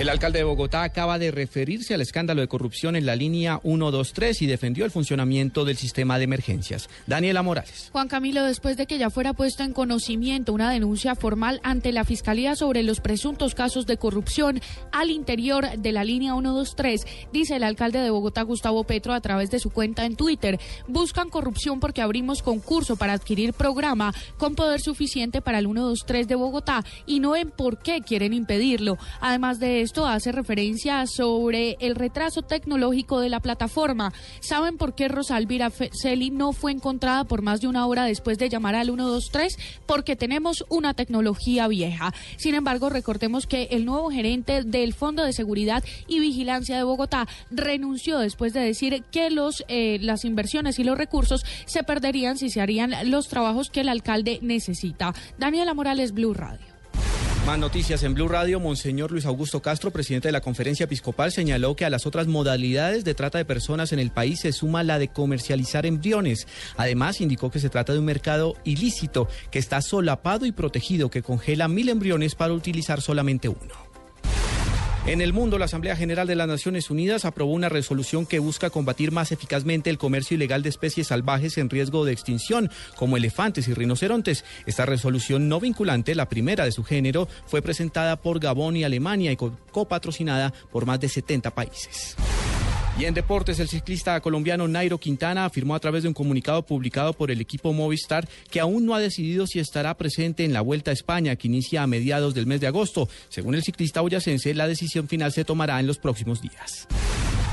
El alcalde de Bogotá acaba de referirse al escándalo de corrupción en la línea 123 y defendió el funcionamiento del sistema de emergencias. Daniela Morales. Juan Camilo, después de que ya fuera puesto en conocimiento una denuncia formal ante la Fiscalía sobre los presuntos casos de corrupción al interior de la línea 123, dice el alcalde de Bogotá, Gustavo Petro, a través de su cuenta en Twitter, buscan corrupción porque abrimos concurso para adquirir programa con poder suficiente para el 123 de Bogotá y no en por qué quieren impedirlo. Además de esto hace referencia sobre el retraso tecnológico de la plataforma. ¿Saben por qué Rosalvira Celi no fue encontrada por más de una hora después de llamar al 123? Porque tenemos una tecnología vieja. Sin embargo, recordemos que el nuevo gerente del Fondo de Seguridad y Vigilancia de Bogotá renunció después de decir que los, eh, las inversiones y los recursos se perderían si se harían los trabajos que el alcalde necesita. Daniela Morales, Blue Radio. Más noticias en Blue Radio. Monseñor Luis Augusto Castro, presidente de la Conferencia Episcopal, señaló que a las otras modalidades de trata de personas en el país se suma la de comercializar embriones. Además, indicó que se trata de un mercado ilícito que está solapado y protegido, que congela mil embriones para utilizar solamente uno. En el mundo, la Asamblea General de las Naciones Unidas aprobó una resolución que busca combatir más eficazmente el comercio ilegal de especies salvajes en riesgo de extinción, como elefantes y rinocerontes. Esta resolución no vinculante, la primera de su género, fue presentada por Gabón y Alemania y copatrocinada por más de 70 países. Y en deportes, el ciclista colombiano Nairo Quintana afirmó a través de un comunicado publicado por el equipo Movistar que aún no ha decidido si estará presente en la Vuelta a España, que inicia a mediados del mes de agosto. Según el ciclista boyacense, la decisión final se tomará en los próximos días.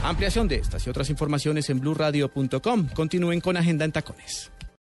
Ampliación de estas y otras informaciones en blurradio.com. Continúen con Agenda en Tacones.